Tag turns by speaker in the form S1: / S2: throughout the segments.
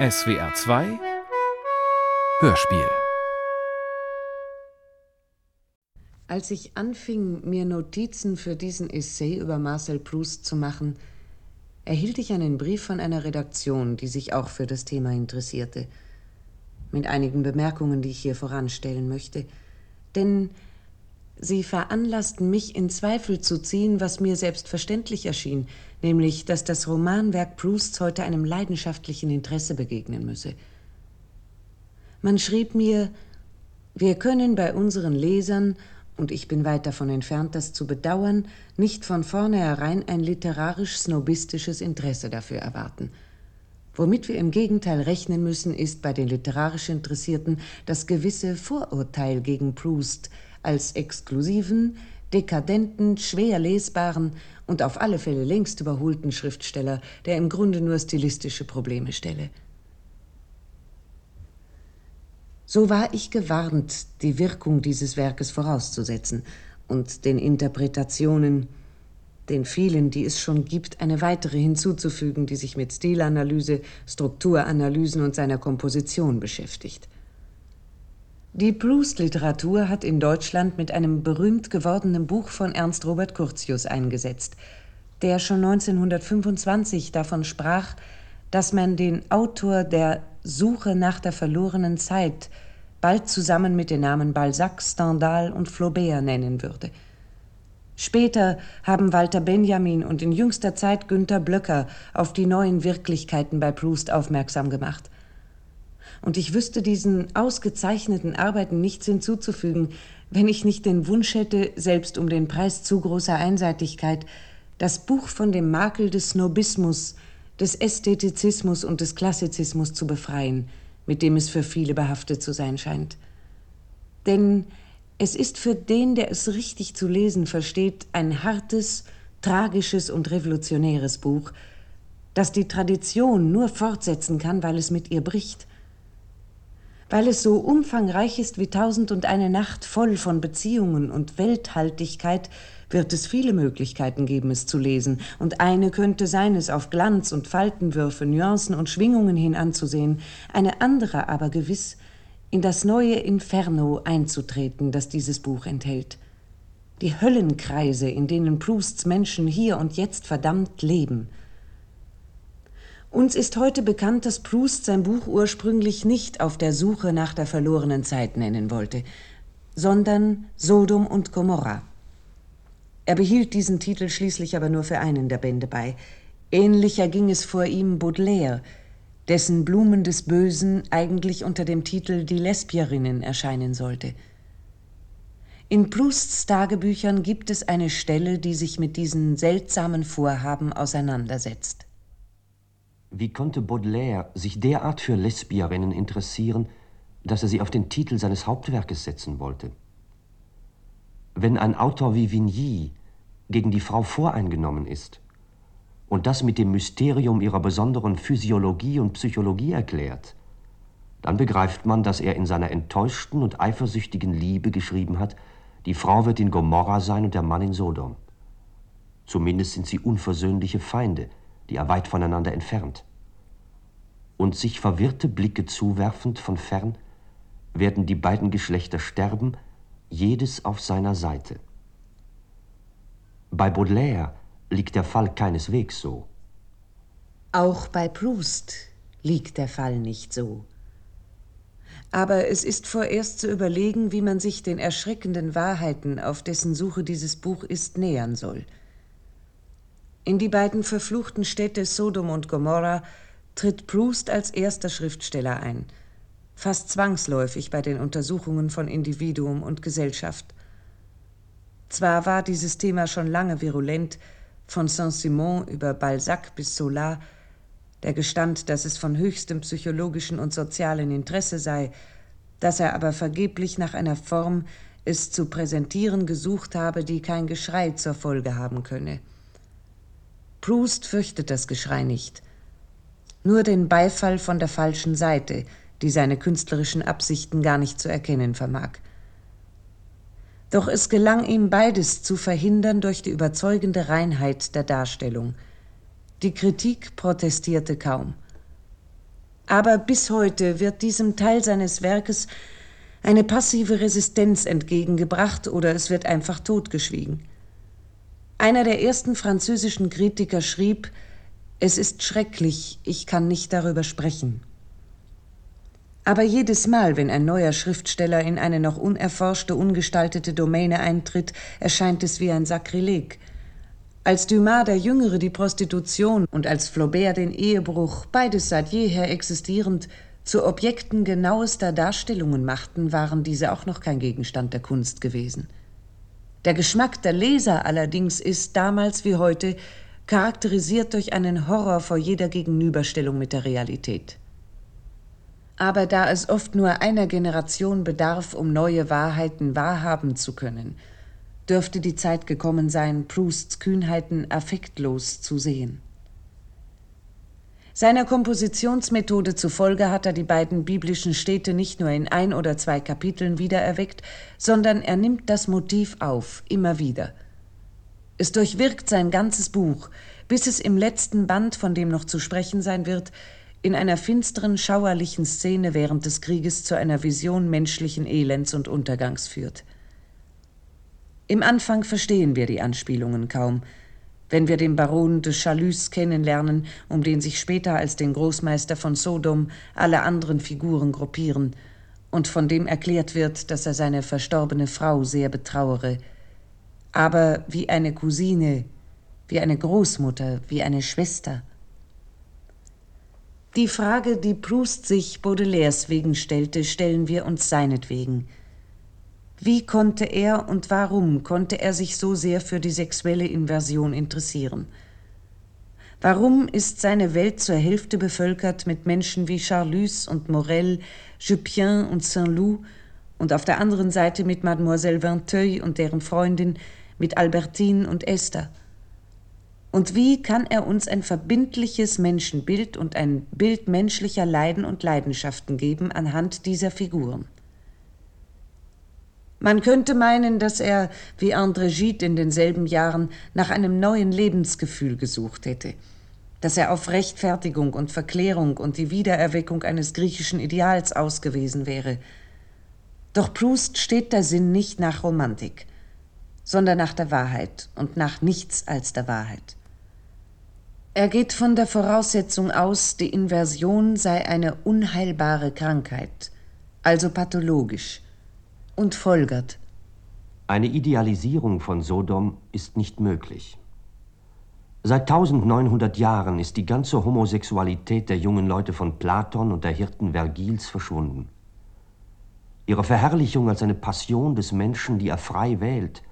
S1: SWR 2 Hörspiel
S2: Als ich anfing, mir Notizen für diesen Essay über Marcel Proust zu machen, erhielt ich einen Brief von einer Redaktion, die sich auch für das Thema interessierte. Mit einigen Bemerkungen, die ich hier voranstellen möchte. Denn sie veranlassten mich in Zweifel zu ziehen, was mir selbstverständlich erschien, nämlich, dass das Romanwerk Prousts heute einem leidenschaftlichen Interesse begegnen müsse. Man schrieb mir, wir können bei unseren Lesern und ich bin weit davon entfernt, das zu bedauern, nicht von vornherein ein literarisch-snobistisches Interesse dafür erwarten. Womit wir im Gegenteil rechnen müssen, ist bei den literarisch Interessierten das gewisse Vorurteil gegen Proust als exklusiven, dekadenten, schwer lesbaren und auf alle Fälle längst überholten Schriftsteller, der im Grunde nur stilistische Probleme stelle. So war ich gewarnt, die Wirkung dieses Werkes vorauszusetzen und den Interpretationen, den vielen, die es schon gibt, eine weitere hinzuzufügen, die sich mit Stilanalyse, Strukturanalysen und seiner Komposition beschäftigt. Die Proust-Literatur hat in Deutschland mit einem berühmt gewordenen Buch von Ernst Robert Curtius eingesetzt, der schon 1925 davon sprach, dass man den Autor der Suche nach der verlorenen Zeit bald zusammen mit den Namen Balzac, Stendhal und Flaubert nennen würde. Später haben Walter Benjamin und in jüngster Zeit Günter Blöcker auf die neuen Wirklichkeiten bei Proust aufmerksam gemacht. Und ich wüsste diesen ausgezeichneten Arbeiten nichts hinzuzufügen, wenn ich nicht den Wunsch hätte, selbst um den Preis zu großer Einseitigkeit, das Buch von dem Makel des Snobismus, des Ästhetizismus und des Klassizismus zu befreien, mit dem es für viele behaftet zu sein scheint. Denn es ist für den, der es richtig zu lesen versteht, ein hartes, tragisches und revolutionäres Buch, das die Tradition nur fortsetzen kann, weil es mit ihr bricht. Weil es so umfangreich ist wie Tausend und eine Nacht voll von Beziehungen und Welthaltigkeit, wird es viele Möglichkeiten geben, es zu lesen, und eine könnte sein, es auf Glanz und Faltenwürfe, Nuancen und Schwingungen hin anzusehen, eine andere aber gewiss, in das neue Inferno einzutreten, das dieses Buch enthält. Die Höllenkreise, in denen Prousts Menschen hier und jetzt verdammt leben. Uns ist heute bekannt, dass Proust sein Buch ursprünglich nicht auf der Suche nach der verlorenen Zeit nennen wollte, sondern Sodom und Gomorra. Er behielt diesen Titel schließlich aber nur für einen der Bände bei. Ähnlicher ging es vor ihm Baudelaire, dessen Blumen des Bösen eigentlich unter dem Titel Die Lesbierinnen erscheinen sollte. In Prousts Tagebüchern gibt es eine Stelle, die sich mit diesen seltsamen Vorhaben auseinandersetzt.
S3: Wie konnte Baudelaire sich derart für Lesbierinnen interessieren, dass er sie auf den Titel seines Hauptwerkes setzen wollte? Wenn ein Autor wie Vigny gegen die Frau voreingenommen ist und das mit dem Mysterium ihrer besonderen Physiologie und Psychologie erklärt, dann begreift man, dass er in seiner enttäuschten und eifersüchtigen Liebe geschrieben hat, die Frau wird in Gomorra sein und der Mann in Sodom. Zumindest sind sie unversöhnliche Feinde, die er weit voneinander entfernt. Und sich verwirrte Blicke zuwerfend von fern, werden die beiden Geschlechter sterben, jedes auf seiner Seite. Bei Baudelaire liegt der Fall keineswegs so.
S2: Auch bei Proust liegt der Fall nicht so. Aber es ist vorerst zu überlegen, wie man sich den erschreckenden Wahrheiten, auf dessen Suche dieses Buch ist, nähern soll. In die beiden verfluchten Städte Sodom und Gomorra tritt Proust als erster Schriftsteller ein, fast zwangsläufig bei den Untersuchungen von Individuum und Gesellschaft. Zwar war dieses Thema schon lange virulent, von Saint-Simon über Balzac bis Zola, der gestand, dass es von höchstem psychologischen und sozialen Interesse sei, dass er aber vergeblich nach einer Form es zu präsentieren gesucht habe, die kein Geschrei zur Folge haben könne. Proust fürchtet das Geschrei nicht, nur den Beifall von der falschen Seite, die seine künstlerischen Absichten gar nicht zu erkennen vermag. Doch es gelang ihm beides zu verhindern durch die überzeugende Reinheit der Darstellung. Die Kritik protestierte kaum. Aber bis heute wird diesem Teil seines Werkes eine passive Resistenz entgegengebracht oder es wird einfach totgeschwiegen. Einer der ersten französischen Kritiker schrieb, es ist schrecklich, ich kann nicht darüber sprechen. Aber jedes Mal, wenn ein neuer Schriftsteller in eine noch unerforschte, ungestaltete Domäne eintritt, erscheint es wie ein Sakrileg. Als Dumas der Jüngere die Prostitution und als Flaubert den Ehebruch, beides seit jeher existierend, zu Objekten genauester Darstellungen machten, waren diese auch noch kein Gegenstand der Kunst gewesen. Der Geschmack der Leser allerdings ist damals wie heute charakterisiert durch einen Horror vor jeder Gegenüberstellung mit der Realität. Aber da es oft nur einer Generation bedarf, um neue Wahrheiten wahrhaben zu können, dürfte die Zeit gekommen sein, Prousts Kühnheiten affektlos zu sehen. Seiner Kompositionsmethode zufolge hat er die beiden biblischen Städte nicht nur in ein oder zwei Kapiteln wiedererweckt, sondern er nimmt das Motiv auf, immer wieder. Es durchwirkt sein ganzes Buch, bis es im letzten Band, von dem noch zu sprechen sein wird, in einer finsteren, schauerlichen Szene während des Krieges zu einer Vision menschlichen Elends und Untergangs führt. Im Anfang verstehen wir die Anspielungen kaum, wenn wir den Baron de Chalus kennenlernen, um den sich später als den Großmeister von Sodom alle anderen Figuren gruppieren, und von dem erklärt wird, dass er seine verstorbene Frau sehr betrauere, aber wie eine Cousine, wie eine Großmutter, wie eine Schwester. Die Frage, die Proust sich Baudelaires wegen stellte, stellen wir uns seinetwegen – wie konnte er und warum konnte er sich so sehr für die sexuelle Inversion interessieren? Warum ist seine Welt zur Hälfte bevölkert mit Menschen wie Charlus und Morel, Jupien und Saint-Loup und auf der anderen Seite mit Mademoiselle Vinteuil und deren Freundin, mit Albertine und Esther? Und wie kann er uns ein verbindliches Menschenbild und ein Bild menschlicher Leiden und Leidenschaften geben anhand dieser Figuren? Man könnte meinen, dass er, wie André Gide in denselben Jahren, nach einem neuen Lebensgefühl gesucht hätte, dass er auf Rechtfertigung und Verklärung und die Wiedererweckung eines griechischen Ideals ausgewiesen wäre. Doch Proust steht der Sinn nicht nach Romantik, sondern nach der Wahrheit und nach nichts als der Wahrheit. Er geht von der Voraussetzung aus, die Inversion sei eine unheilbare Krankheit, also pathologisch, und folgert.
S3: Eine Idealisierung von Sodom ist nicht möglich. Seit 1900 Jahren ist die ganze Homosexualität der jungen Leute von Platon und der Hirten Vergils verschwunden. Ihre Verherrlichung als eine Passion des Menschen, die er frei wählt,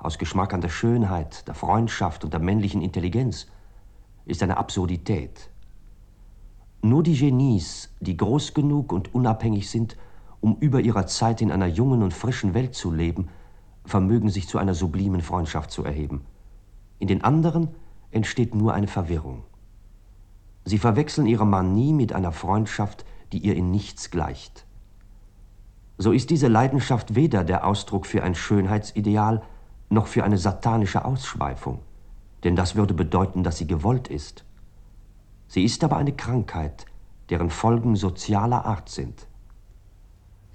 S3: aus Geschmack an der Schönheit, der Freundschaft und der männlichen Intelligenz, ist eine Absurdität. Nur die Genies, die groß genug und unabhängig sind, um über ihrer Zeit in einer jungen und frischen Welt zu leben, vermögen sich zu einer sublimen Freundschaft zu erheben. In den anderen entsteht nur eine Verwirrung. Sie verwechseln ihre Manie mit einer Freundschaft, die ihr in nichts gleicht. So ist diese Leidenschaft weder der Ausdruck für ein Schönheitsideal noch für eine satanische Ausschweifung, denn das würde bedeuten, dass sie gewollt ist. Sie ist aber eine Krankheit, deren Folgen sozialer Art sind.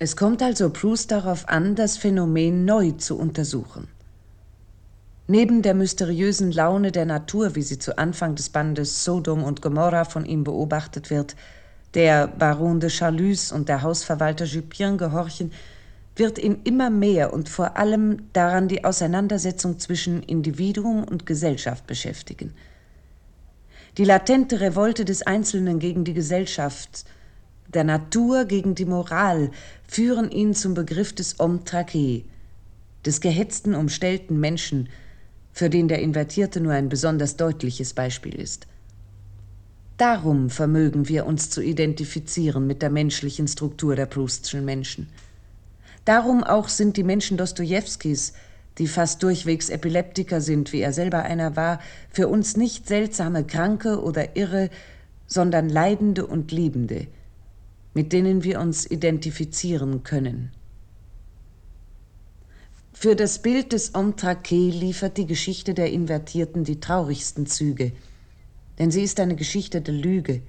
S2: Es kommt also Proust darauf an, das Phänomen neu zu untersuchen. Neben der mysteriösen Laune der Natur, wie sie zu Anfang des Bandes Sodom und Gomorra von ihm beobachtet wird, der Baron de Charlus und der Hausverwalter Jupien gehorchen, wird ihn immer mehr und vor allem daran die Auseinandersetzung zwischen Individuum und Gesellschaft beschäftigen. Die latente Revolte des Einzelnen gegen die Gesellschaft, der Natur gegen die Moral führen ihn zum Begriff des Homme traqué, des gehetzten, umstellten Menschen, für den der Invertierte nur ein besonders deutliches Beispiel ist. Darum vermögen wir uns zu identifizieren mit der menschlichen Struktur der Proustschen Menschen. Darum auch sind die Menschen Dostojewskis, die fast durchwegs Epileptiker sind, wie er selber einer war, für uns nicht seltsame Kranke oder Irre, sondern Leidende und Liebende – mit denen wir uns identifizieren können. Für das Bild des Entraqué liefert die Geschichte der Invertierten die traurigsten Züge, denn sie ist eine Geschichte der Lüge,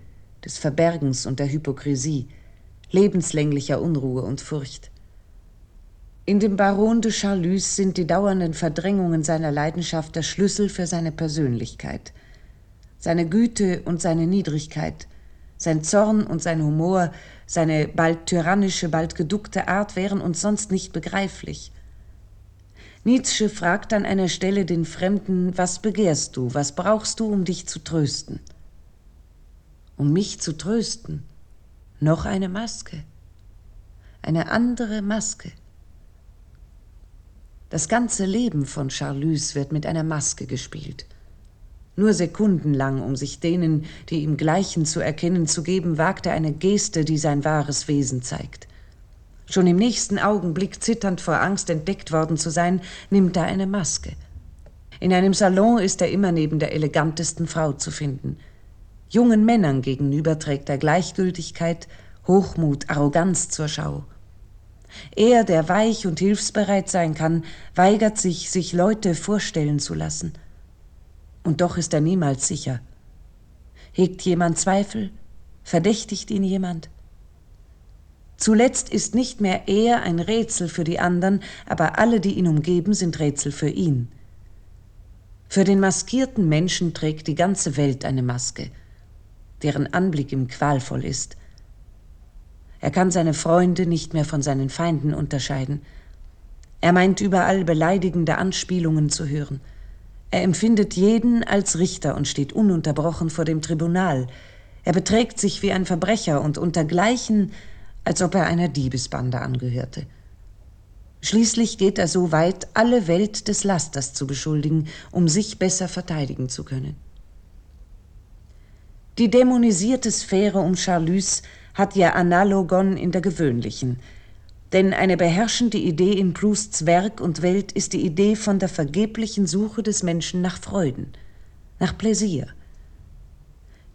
S2: des Verbergens und der Hypokrisie, lebenslänglicher Unruhe und Furcht. In dem Baron de Charlus sind die dauernden Verdrängungen seiner Leidenschaft der Schlüssel für seine Persönlichkeit. Seine Güte und seine Niedrigkeit, sein Zorn und sein Humor, seine bald tyrannische, bald geduckte Art wären uns sonst nicht begreiflich. Nietzsche fragt an einer Stelle den Fremden, was begehrst du, was brauchst du, um dich zu trösten? Um mich zu trösten, noch eine Maske, eine andere Maske. Das ganze Leben von Charlus wird mit einer Maske gespielt. Nur sekundenlang, um sich denen, die ihm gleichen, zu erkennen zu geben, wagt er eine Geste, die sein wahres Wesen zeigt. Schon im nächsten Augenblick, zitternd vor Angst, entdeckt worden zu sein, nimmt er eine Maske. In einem Salon ist er immer neben der elegantesten Frau zu finden. Jungen Männern gegenüber trägt er Gleichgültigkeit, Hochmut, Arroganz zur Schau. Er, der weich und hilfsbereit sein kann, weigert sich, sich Leute vorstellen zu lassen. Und doch ist er niemals sicher. Hegt jemand Zweifel? Verdächtigt ihn jemand? Zuletzt ist nicht mehr er ein Rätsel für die anderen, aber alle, die ihn umgeben, sind Rätsel für ihn. Für den maskierten Menschen trägt die ganze Welt eine Maske, deren Anblick ihm qualvoll ist. Er kann seine Freunde nicht mehr von seinen Feinden unterscheiden. Er meint überall beleidigende Anspielungen zu hören. Er empfindet jeden als Richter und steht ununterbrochen vor dem Tribunal. Er beträgt sich wie ein Verbrecher und untergleichen, als ob er einer Diebesbande angehörte. Schließlich geht er so weit, alle Welt des Lasters zu beschuldigen, um sich besser verteidigen zu können. Die dämonisierte Sphäre um Charlus hat ja Analogon in der gewöhnlichen. Denn eine beherrschende Idee in Prousts Werk und Welt ist die Idee von der vergeblichen Suche des Menschen nach Freuden, nach Pläsier.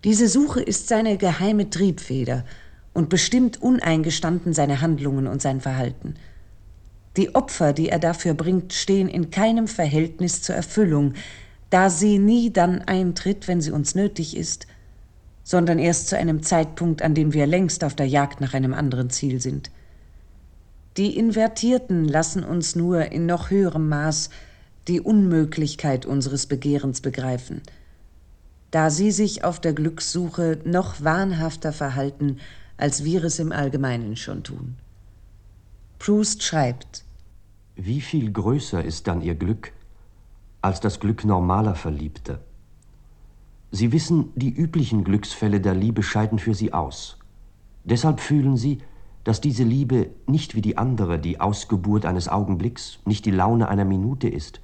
S2: Diese Suche ist seine geheime Triebfeder und bestimmt uneingestanden seine Handlungen und sein Verhalten. Die Opfer, die er dafür bringt, stehen in keinem Verhältnis zur Erfüllung, da sie nie dann eintritt, wenn sie uns nötig ist, sondern erst zu einem Zeitpunkt, an dem wir längst auf der Jagd nach einem anderen Ziel sind. Die Invertierten lassen uns nur in noch höherem Maß die Unmöglichkeit unseres Begehrens begreifen, da sie sich auf der Glückssuche noch wahnhafter verhalten, als wir es im Allgemeinen schon tun. Proust schreibt
S3: Wie viel größer ist dann ihr Glück als das Glück normaler Verliebter? Sie wissen, die üblichen Glücksfälle der Liebe scheiden für Sie aus. Deshalb fühlen Sie, dass diese Liebe nicht wie die andere die Ausgeburt eines Augenblicks, nicht die Laune einer Minute ist,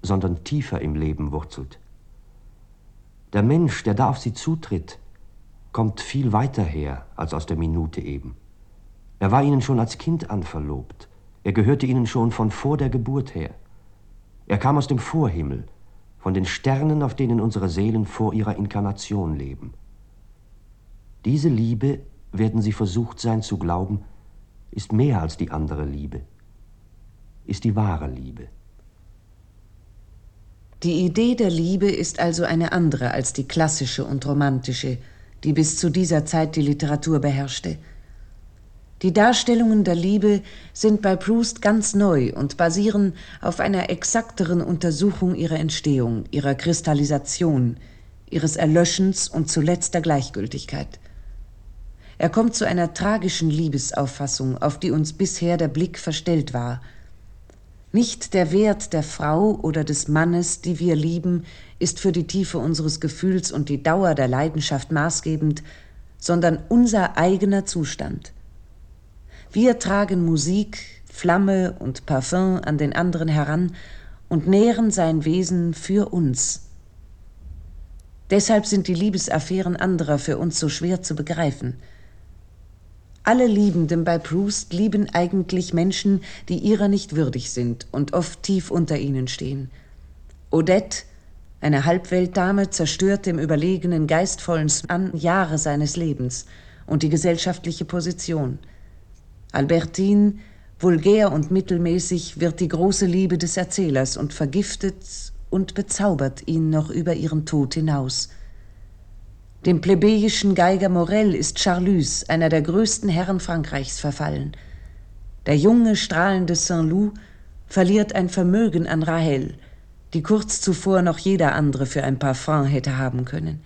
S3: sondern tiefer im Leben wurzelt. Der Mensch, der da auf Sie zutritt, kommt viel weiter her als aus der Minute eben. Er war Ihnen schon als Kind an verlobt, er gehörte Ihnen schon von vor der Geburt her. Er kam aus dem Vorhimmel, von den Sternen, auf denen unsere Seelen vor ihrer Inkarnation leben. Diese Liebe, werden Sie versucht sein zu glauben, ist mehr als die andere Liebe, ist die wahre Liebe.
S2: Die Idee der Liebe ist also eine andere als die klassische und romantische, die bis zu dieser Zeit die Literatur beherrschte. Die Darstellungen der Liebe sind bei Proust ganz neu und basieren auf einer exakteren Untersuchung ihrer Entstehung, ihrer Kristallisation, ihres Erlöschens und zuletzt der Gleichgültigkeit. Er kommt zu einer tragischen Liebesauffassung, auf die uns bisher der Blick verstellt war. Nicht der Wert der Frau oder des Mannes, die wir lieben, ist für die Tiefe unseres Gefühls und die Dauer der Leidenschaft maßgebend, sondern unser eigener Zustand. Wir tragen Musik, Flamme und Parfum an den anderen heran und nähren sein Wesen für uns. Deshalb sind die Liebesaffären anderer für uns so schwer zu begreifen. Alle Liebenden bei Proust lieben eigentlich Menschen, die ihrer nicht würdig sind und oft tief unter ihnen stehen. Odette, eine Halbweltdame, zerstört dem überlegenen, geistvollen Mann Jahre seines Lebens und die gesellschaftliche Position – Albertine, vulgär und mittelmäßig, wird die große Liebe des Erzählers und vergiftet und bezaubert ihn noch über ihren Tod hinaus. Dem plebejischen Geiger Morel ist Charlus, einer der größten Herren Frankreichs, verfallen. Der junge, strahlende Saint-Loup verliert ein Vermögen an Rahel, die kurz zuvor noch jeder andere für ein paar Francs hätte haben können.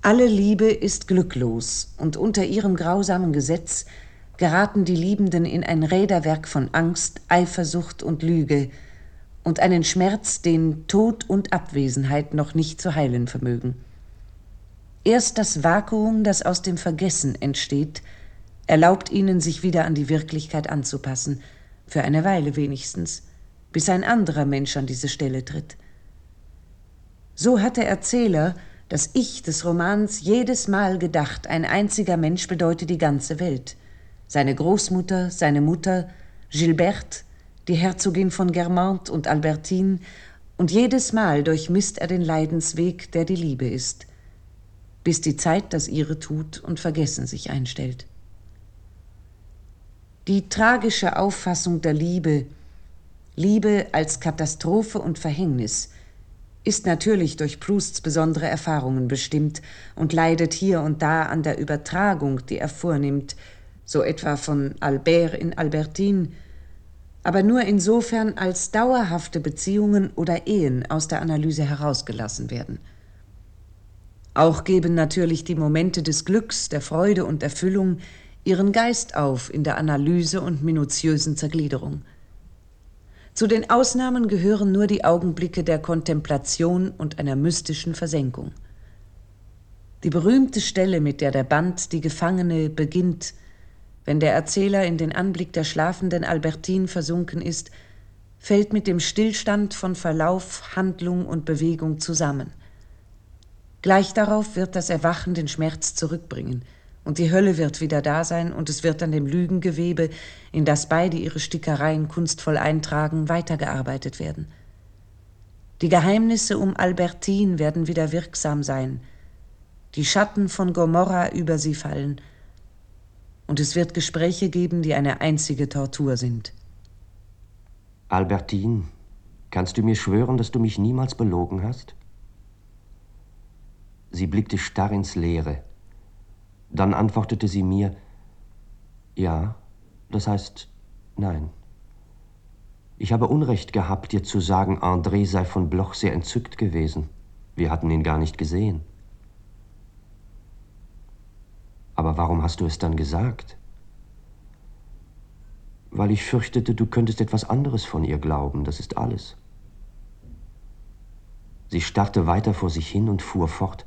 S2: Alle Liebe ist glücklos, und unter ihrem grausamen Gesetz geraten die Liebenden in ein Räderwerk von Angst, Eifersucht und Lüge und einen Schmerz, den Tod und Abwesenheit noch nicht zu heilen vermögen. Erst das Vakuum, das aus dem Vergessen entsteht, erlaubt ihnen, sich wieder an die Wirklichkeit anzupassen, für eine Weile wenigstens, bis ein anderer Mensch an diese Stelle tritt. So hat der Erzähler, das Ich des Romans, jedes Mal gedacht, ein einziger Mensch bedeute die ganze Welt. Seine Großmutter, seine Mutter, Gilberte, die Herzogin von Guermantes und Albertine, und jedes Mal durchmisst er den Leidensweg, der die Liebe ist, bis die Zeit das ihre tut und Vergessen sich einstellt. Die tragische Auffassung der Liebe, Liebe als Katastrophe und Verhängnis, ist natürlich durch Prousts besondere Erfahrungen bestimmt und leidet hier und da an der Übertragung, die er vornimmt, so etwa von Albert in Albertine, aber nur insofern, als dauerhafte Beziehungen oder Ehen aus der Analyse herausgelassen werden. Auch geben natürlich die Momente des Glücks, der Freude und Erfüllung ihren Geist auf in der Analyse und minutiösen Zergliederung. Zu den Ausnahmen gehören nur die Augenblicke der Kontemplation und einer mystischen Versenkung. Die berühmte Stelle, mit der der Band Die Gefangene beginnt, wenn der Erzähler in den Anblick der schlafenden Albertine versunken ist, fällt mit dem Stillstand von Verlauf, Handlung und Bewegung zusammen. Gleich darauf wird das Erwachen den Schmerz zurückbringen, und die Hölle wird wieder da sein, und es wird an dem Lügengewebe, in das beide ihre Stickereien kunstvoll eintragen, weitergearbeitet werden. Die Geheimnisse um Albertine werden wieder wirksam sein, die Schatten von Gomorra über sie fallen, und es wird Gespräche geben, die eine einzige Tortur sind.
S3: Albertine, kannst du mir schwören, dass du mich niemals belogen hast? Sie blickte starr ins Leere. Dann antwortete sie mir, ja, das heißt nein. Ich habe Unrecht gehabt, dir zu sagen, André sei von Bloch sehr entzückt gewesen. Wir hatten ihn gar nicht gesehen. Aber warum hast du es dann gesagt? Weil ich fürchtete, du könntest etwas anderes von ihr glauben, das ist alles. Sie starrte weiter vor sich hin und fuhr fort.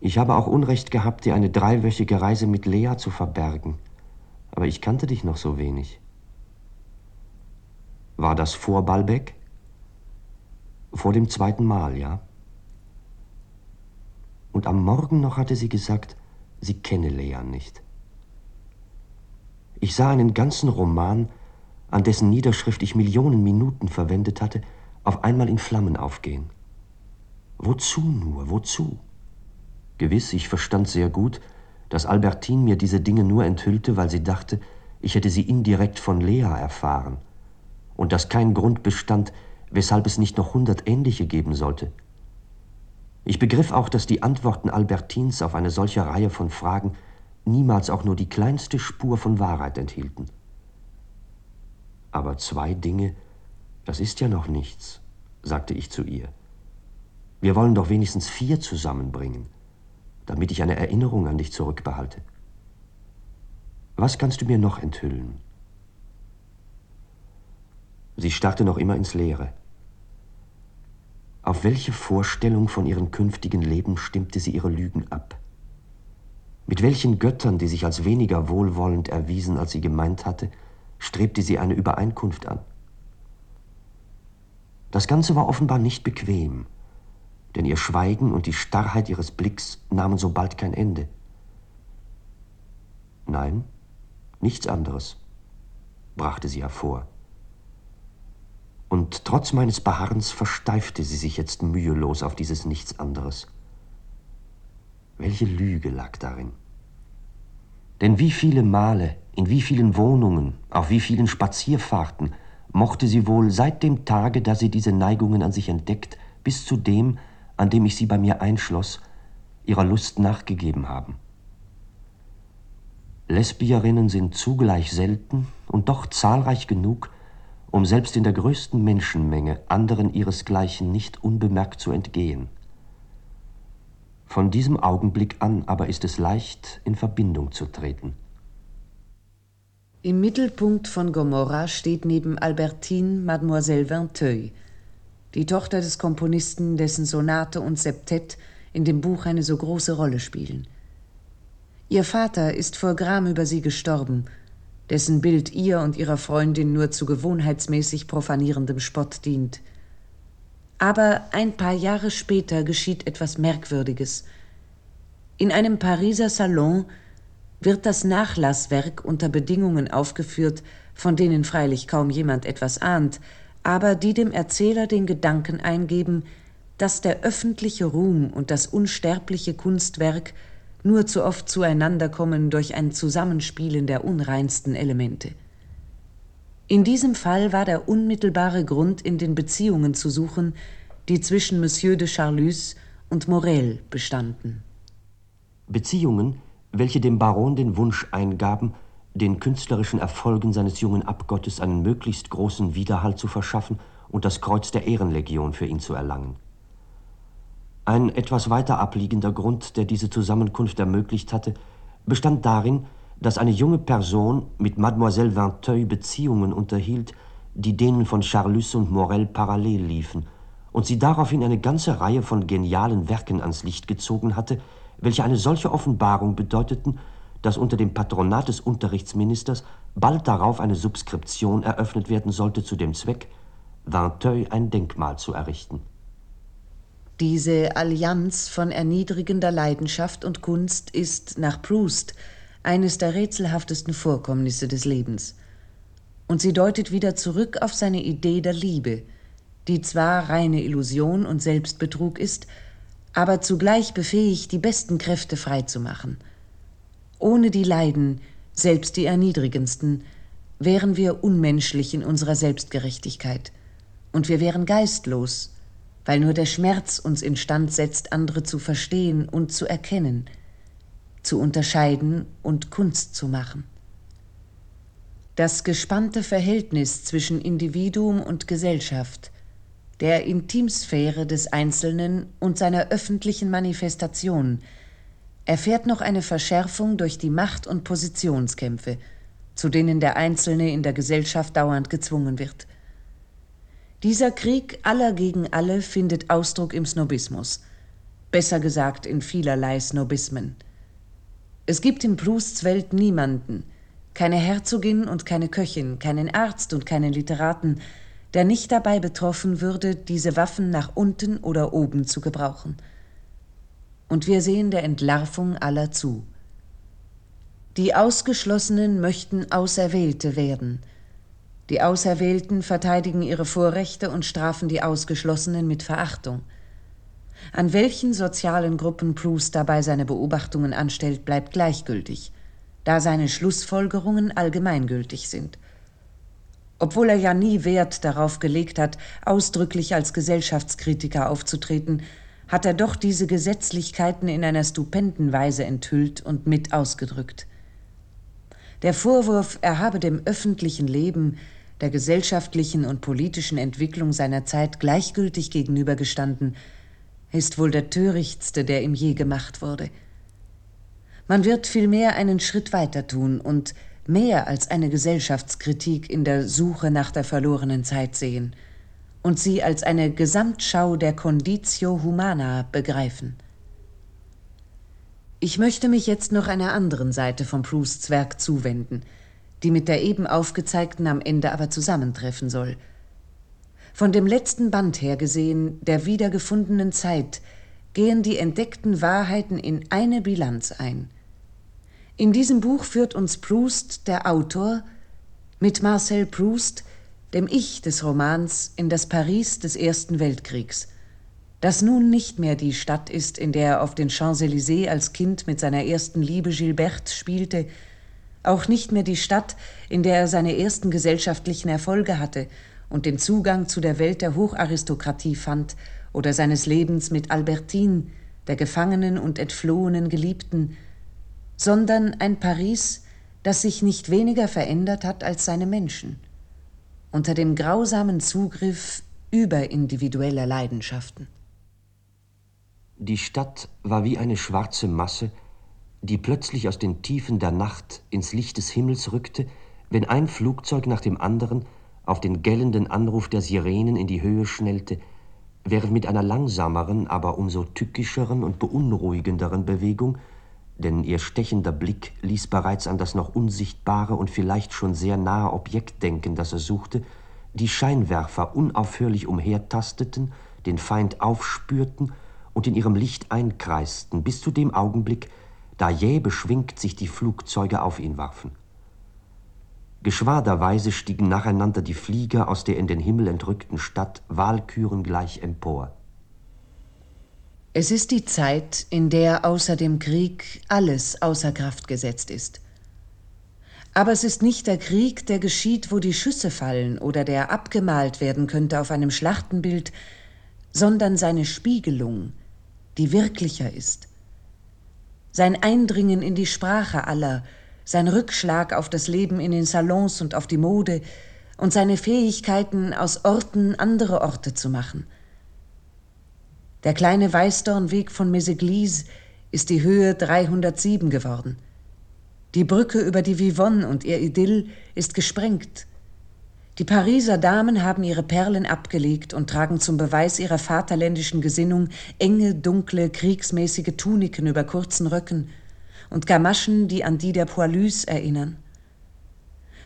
S3: Ich habe auch Unrecht gehabt, dir eine dreiwöchige Reise mit Lea zu verbergen, aber ich kannte dich noch so wenig. War das vor Balbeck? Vor dem zweiten Mal, ja. Und am Morgen noch hatte sie gesagt, sie kenne Lea nicht. Ich sah einen ganzen Roman, an dessen Niederschrift ich Millionen Minuten verwendet hatte, auf einmal in Flammen aufgehen. Wozu nur, wozu? Gewiss, ich verstand sehr gut, dass Albertine mir diese Dinge nur enthüllte, weil sie dachte, ich hätte sie indirekt von Lea erfahren, und dass kein Grund bestand, weshalb es nicht noch hundert ähnliche geben sollte. Ich begriff auch, dass die Antworten Albertins auf eine solche Reihe von Fragen niemals auch nur die kleinste Spur von Wahrheit enthielten. Aber zwei Dinge, das ist ja noch nichts, sagte ich zu ihr. Wir wollen doch wenigstens vier zusammenbringen, damit ich eine Erinnerung an dich zurückbehalte. Was kannst du mir noch enthüllen? Sie starrte noch immer ins Leere. Auf welche Vorstellung von ihrem künftigen Leben stimmte sie ihre Lügen ab? Mit welchen Göttern, die sich als weniger wohlwollend erwiesen, als sie gemeint hatte, strebte sie eine Übereinkunft an? Das Ganze war offenbar nicht bequem, denn ihr Schweigen und die Starrheit ihres Blicks nahmen so bald kein Ende. Nein, nichts anderes, brachte sie hervor und trotz meines Beharrens versteifte sie sich jetzt mühelos auf dieses Nichts anderes. Welche Lüge lag darin? Denn wie viele Male, in wie vielen Wohnungen, auf wie vielen Spazierfahrten mochte sie wohl seit dem Tage, da sie diese Neigungen an sich entdeckt, bis zu dem, an dem ich sie bei mir einschloss, ihrer Lust nachgegeben haben. Lesbierinnen sind zugleich selten und doch zahlreich genug, um selbst in der größten Menschenmenge anderen ihresgleichen nicht unbemerkt zu entgehen. Von diesem Augenblick an aber ist es leicht, in Verbindung zu treten.
S2: Im Mittelpunkt von Gomorra steht neben Albertine Mademoiselle Vinteuil, die Tochter des Komponisten, dessen Sonate und Septett in dem Buch eine so große Rolle spielen. Ihr Vater ist vor Gram über sie gestorben, dessen Bild ihr und ihrer Freundin nur zu gewohnheitsmäßig profanierendem Spott dient. Aber ein paar Jahre später geschieht etwas Merkwürdiges. In einem Pariser Salon wird das Nachlasswerk unter Bedingungen aufgeführt, von denen freilich kaum jemand etwas ahnt, aber die dem Erzähler den Gedanken eingeben, dass der öffentliche Ruhm und das unsterbliche Kunstwerk nur zu oft zueinander kommen durch ein Zusammenspielen der unreinsten Elemente. In diesem Fall war der unmittelbare Grund in den Beziehungen zu suchen, die zwischen Monsieur de Charlus und Morel bestanden.
S3: Beziehungen, welche dem Baron den Wunsch eingaben, den künstlerischen Erfolgen seines jungen Abgottes einen möglichst großen Widerhall zu verschaffen und das Kreuz der Ehrenlegion für ihn zu erlangen. Ein etwas weiter abliegender Grund, der diese Zusammenkunft ermöglicht hatte, bestand darin, dass eine junge Person mit Mademoiselle Vinteuil Beziehungen unterhielt, die denen von Charlus und Morel parallel liefen, und sie daraufhin eine ganze Reihe von genialen Werken ans Licht gezogen hatte, welche eine solche Offenbarung bedeuteten, dass unter dem Patronat des Unterrichtsministers bald darauf eine Subskription eröffnet werden sollte zu dem Zweck, Vinteuil ein Denkmal zu errichten.
S2: Diese Allianz von erniedrigender Leidenschaft und Kunst ist nach Proust eines der rätselhaftesten Vorkommnisse des Lebens. Und sie deutet wieder zurück auf seine Idee der Liebe, die zwar reine Illusion und Selbstbetrug ist, aber zugleich befähigt, die besten Kräfte freizumachen. Ohne die Leiden, selbst die erniedrigendsten, wären wir unmenschlich in unserer Selbstgerechtigkeit, und wir wären geistlos, weil nur der Schmerz uns instand setzt, andere zu verstehen und zu erkennen, zu unterscheiden und Kunst zu machen. Das gespannte Verhältnis zwischen Individuum und Gesellschaft, der Intimsphäre des Einzelnen und seiner öffentlichen Manifestation erfährt noch eine Verschärfung durch die Macht- und Positionskämpfe, zu denen der Einzelne in der Gesellschaft dauernd gezwungen wird – dieser Krieg aller gegen alle findet Ausdruck im Snobismus, besser gesagt in vielerlei Snobismen. Es gibt in Prousts Welt niemanden, keine Herzogin und keine Köchin, keinen Arzt und keinen Literaten, der nicht dabei betroffen würde, diese Waffen nach unten oder oben zu gebrauchen. Und wir sehen der Entlarvung aller zu. Die Ausgeschlossenen möchten Auserwählte werden – die Auserwählten verteidigen ihre Vorrechte und strafen die Ausgeschlossenen mit Verachtung. An welchen sozialen Gruppen Proust dabei seine Beobachtungen anstellt, bleibt gleichgültig, da seine Schlussfolgerungen allgemeingültig sind. Obwohl er ja nie Wert darauf gelegt hat, ausdrücklich als Gesellschaftskritiker aufzutreten, hat er doch diese Gesetzlichkeiten in einer stupenden Weise enthüllt und mit ausgedrückt. Der Vorwurf, er habe dem öffentlichen Leben der gesellschaftlichen und politischen Entwicklung seiner Zeit gleichgültig gegenübergestanden, ist wohl der törichtste, der ihm je gemacht wurde. Man wird vielmehr einen Schritt weiter tun und mehr als eine Gesellschaftskritik in der Suche nach der verlorenen Zeit sehen und sie als eine Gesamtschau der Conditio Humana begreifen. Ich möchte mich jetzt noch einer anderen Seite von Prousts Werk zuwenden – die mit der eben aufgezeigten am Ende aber zusammentreffen soll. Von dem letzten Band her gesehen, der wiedergefundenen Zeit, gehen die entdeckten Wahrheiten in eine Bilanz ein. In diesem Buch führt uns Proust, der Autor, mit Marcel Proust, dem Ich des Romans, in das Paris des Ersten Weltkriegs, das nun nicht mehr die Stadt ist, in der er auf den Champs-Élysées als Kind mit seiner ersten Liebe Gilberte spielte, auch nicht mehr die Stadt, in der er seine ersten gesellschaftlichen Erfolge hatte und den Zugang zu der Welt der Hocharistokratie fand oder seines Lebens mit Albertine, der gefangenen und entflohenen Geliebten, sondern ein Paris, das sich nicht weniger verändert hat als seine Menschen, unter dem grausamen Zugriff überindividueller Leidenschaften.
S3: Die Stadt war wie eine schwarze Masse, die plötzlich aus den Tiefen der Nacht ins Licht des Himmels rückte, wenn ein Flugzeug nach dem anderen auf den gellenden Anruf der Sirenen in die Höhe schnellte, während mit einer langsameren, aber umso tückischeren und beunruhigenderen Bewegung, denn ihr stechender Blick ließ bereits an das noch unsichtbare und vielleicht schon sehr nahe Objekt denken, das er suchte, die Scheinwerfer unaufhörlich umhertasteten, den Feind aufspürten und in ihrem Licht einkreisten, bis zu dem Augenblick, da jäh beschwingt sich die Flugzeuge auf ihn warfen. Geschwaderweise stiegen nacheinander die Flieger aus der in den Himmel entrückten Stadt walkürengleich empor.
S2: Es ist die Zeit, in der außer dem Krieg alles außer Kraft gesetzt ist. Aber es ist nicht der Krieg, der geschieht, wo die Schüsse fallen oder der abgemalt werden könnte auf einem Schlachtenbild, sondern seine Spiegelung, die wirklicher ist. Sein Eindringen in die Sprache aller, sein Rückschlag auf das Leben in den Salons und auf die Mode und seine Fähigkeiten, aus Orten andere Orte zu machen. Der kleine Weißdornweg von Meseglise ist die Höhe 307 geworden. Die Brücke über die Vivonne und ihr Idyll ist gesprengt. Die Pariser Damen haben ihre Perlen abgelegt und tragen zum Beweis ihrer vaterländischen Gesinnung enge, dunkle, kriegsmäßige Tuniken über kurzen Röcken und Gamaschen, die an die der Poilus erinnern.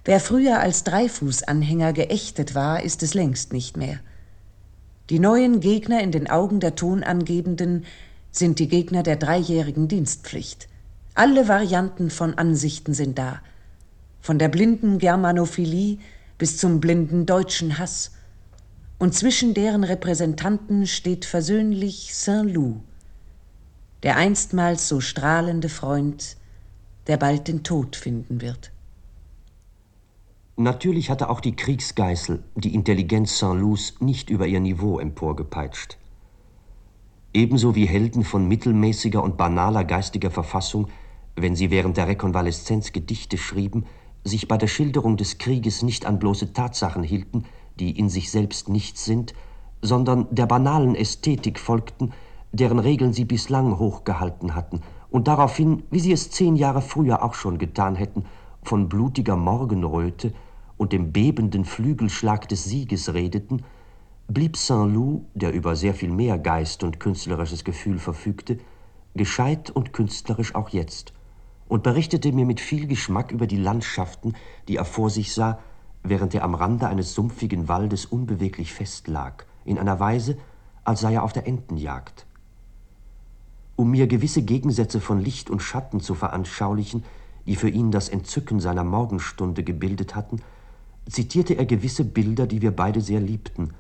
S2: Wer früher als Dreifußanhänger geächtet war, ist es längst nicht mehr. Die neuen Gegner in den Augen der Tonangebenden sind die Gegner der dreijährigen Dienstpflicht. Alle Varianten von Ansichten sind da. Von der blinden Germanophilie bis zum blinden deutschen Hass. Und zwischen deren Repräsentanten steht versöhnlich Saint-Loup, der einstmals so strahlende Freund, der bald den Tod finden wird.
S3: Natürlich hatte auch die Kriegsgeißel die Intelligenz Saint-Loups nicht über ihr Niveau emporgepeitscht. Ebenso wie Helden von mittelmäßiger und banaler geistiger Verfassung, wenn sie während der Rekonvaleszenz Gedichte schrieben, sich bei der Schilderung des Krieges nicht an bloße Tatsachen hielten, die in sich selbst nichts sind, sondern der banalen Ästhetik folgten, deren Regeln sie bislang hochgehalten hatten, und daraufhin, wie sie es zehn Jahre früher auch schon getan hätten, von blutiger Morgenröte und dem bebenden Flügelschlag des Sieges redeten, blieb Saint-Loup, der über sehr viel mehr Geist und künstlerisches Gefühl verfügte, gescheit und künstlerisch auch jetzt – und berichtete mir mit viel Geschmack über die Landschaften, die er vor sich sah, während er am Rande eines sumpfigen Waldes unbeweglich festlag, in einer Weise, als sei er auf der Entenjagd. Um mir gewisse Gegensätze von Licht und Schatten zu veranschaulichen, die für ihn das Entzücken seiner Morgenstunde gebildet hatten, zitierte er gewisse Bilder, die wir beide sehr liebten,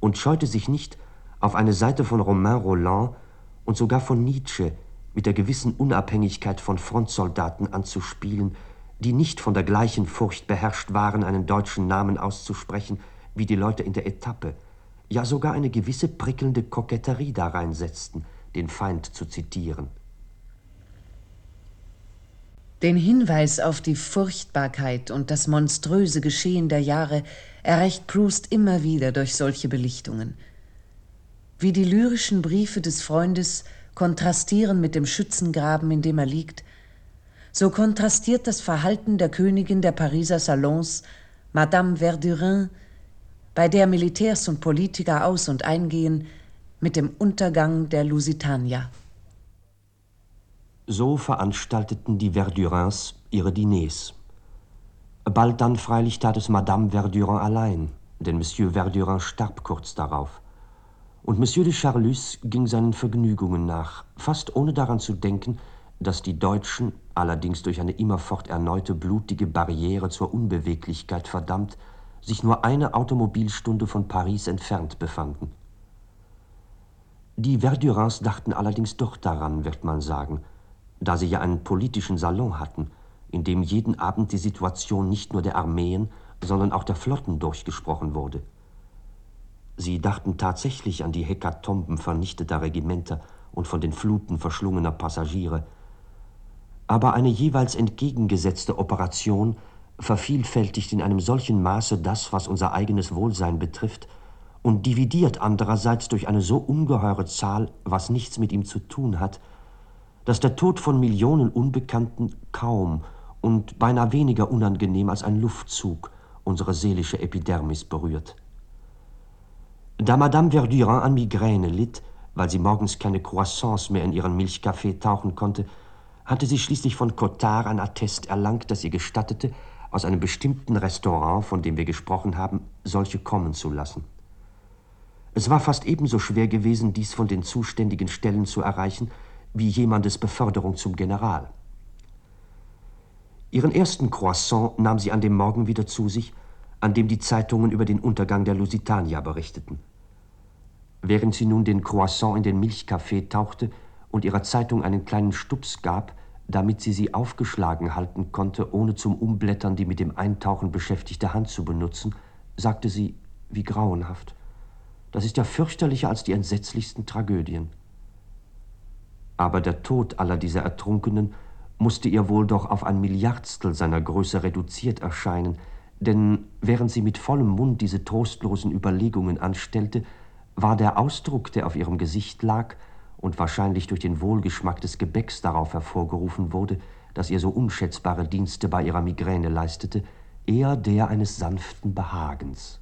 S3: und scheute sich nicht, auf eine Seite von Romain Roland und sogar von Nietzsche mit der gewissen Unabhängigkeit von Frontsoldaten anzuspielen, die nicht von der gleichen Furcht beherrscht waren, einen deutschen Namen auszusprechen, wie die Leute in der Etappe, ja sogar eine gewisse prickelnde Koketterie darein setzten, den Feind zu zitieren.
S2: Den Hinweis auf die Furchtbarkeit und das monströse Geschehen der Jahre erreicht Proust immer wieder durch solche Belichtungen. Wie die lyrischen Briefe des Freundes kontrastieren mit dem Schützengraben, in dem er liegt, so kontrastiert das Verhalten der Königin der Pariser Salons, Madame Verdurin, bei der Militärs und Politiker aus und eingehen, mit dem Untergang der Lusitania.
S3: So veranstalteten die Verdurins ihre Diners. Bald dann freilich tat es Madame Verdurin allein, denn Monsieur Verdurin starb kurz darauf und Monsieur de Charlus ging seinen Vergnügungen nach, fast ohne daran zu denken, dass die Deutschen, allerdings durch eine immerfort erneute blutige Barriere zur Unbeweglichkeit verdammt, sich nur eine Automobilstunde von Paris entfernt befanden. Die Verdurins dachten allerdings doch daran, wird man sagen, da sie ja einen politischen Salon hatten, in dem jeden Abend die Situation nicht nur der Armeen, sondern auch der Flotten durchgesprochen wurde. Sie dachten tatsächlich an die Hekatomben vernichteter Regimenter und von den Fluten verschlungener Passagiere. Aber eine jeweils entgegengesetzte Operation vervielfältigt in einem solchen Maße das, was unser eigenes Wohlsein betrifft, und dividiert andererseits durch eine so ungeheure Zahl, was nichts mit ihm zu tun hat, dass der Tod von Millionen Unbekannten kaum und beinahe weniger unangenehm als ein Luftzug unsere seelische Epidermis berührt. Da Madame Verdurin an Migräne litt, weil sie morgens keine Croissants mehr in ihren Milchkaffee tauchen konnte, hatte sie schließlich von Cotard ein Attest erlangt, das ihr gestattete, aus einem bestimmten Restaurant, von dem wir gesprochen haben, solche kommen zu lassen. Es war fast ebenso schwer gewesen, dies von den zuständigen Stellen zu erreichen, wie jemandes Beförderung zum General. Ihren ersten Croissant nahm sie an dem Morgen wieder zu sich, an dem die Zeitungen über den Untergang der Lusitania berichteten. Während sie nun den Croissant in den Milchkaffee tauchte und ihrer Zeitung einen kleinen Stups gab, damit sie sie aufgeschlagen halten konnte, ohne zum Umblättern die mit dem Eintauchen beschäftigte Hand zu benutzen, sagte sie, wie grauenhaft. Das ist ja fürchterlicher als die entsetzlichsten Tragödien. Aber der Tod aller dieser Ertrunkenen musste ihr wohl doch auf ein Milliardstel seiner Größe reduziert erscheinen, denn während sie mit vollem Mund diese trostlosen Überlegungen anstellte, war der Ausdruck, der auf ihrem Gesicht lag und wahrscheinlich durch den Wohlgeschmack des Gebäcks darauf hervorgerufen wurde, das ihr so unschätzbare Dienste bei ihrer Migräne leistete, eher der eines sanften Behagens.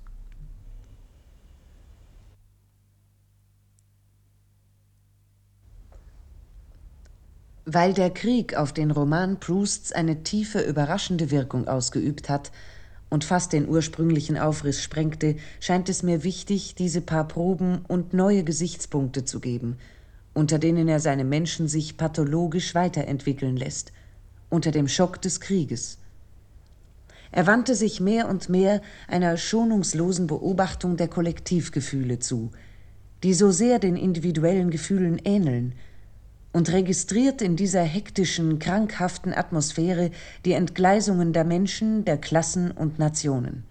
S2: Weil der Krieg auf den Roman Prousts eine tiefe, überraschende Wirkung ausgeübt hat und fast den ursprünglichen Aufriss sprengte, scheint es mir wichtig, diese paar Proben und neue Gesichtspunkte zu geben, unter denen er seine Menschen sich pathologisch weiterentwickeln lässt, unter dem Schock des Krieges. Er wandte sich mehr und mehr einer schonungslosen Beobachtung der Kollektivgefühle zu, die so sehr den individuellen Gefühlen ähneln, und registriert in dieser hektischen, krankhaften Atmosphäre die Entgleisungen der Menschen, der Klassen und Nationen.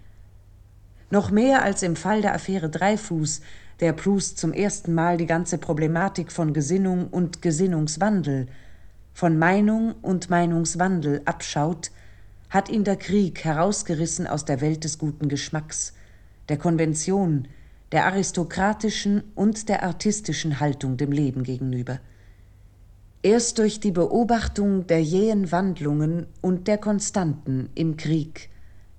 S2: Noch mehr als im Fall der Affäre Dreifuß, der Proust zum ersten Mal die ganze Problematik von Gesinnung und Gesinnungswandel, von Meinung und Meinungswandel abschaut, hat ihn der Krieg herausgerissen aus der Welt des guten Geschmacks, der Konvention, der aristokratischen und der artistischen Haltung dem Leben gegenüber. Erst durch die Beobachtung der jähen Wandlungen und der Konstanten im Krieg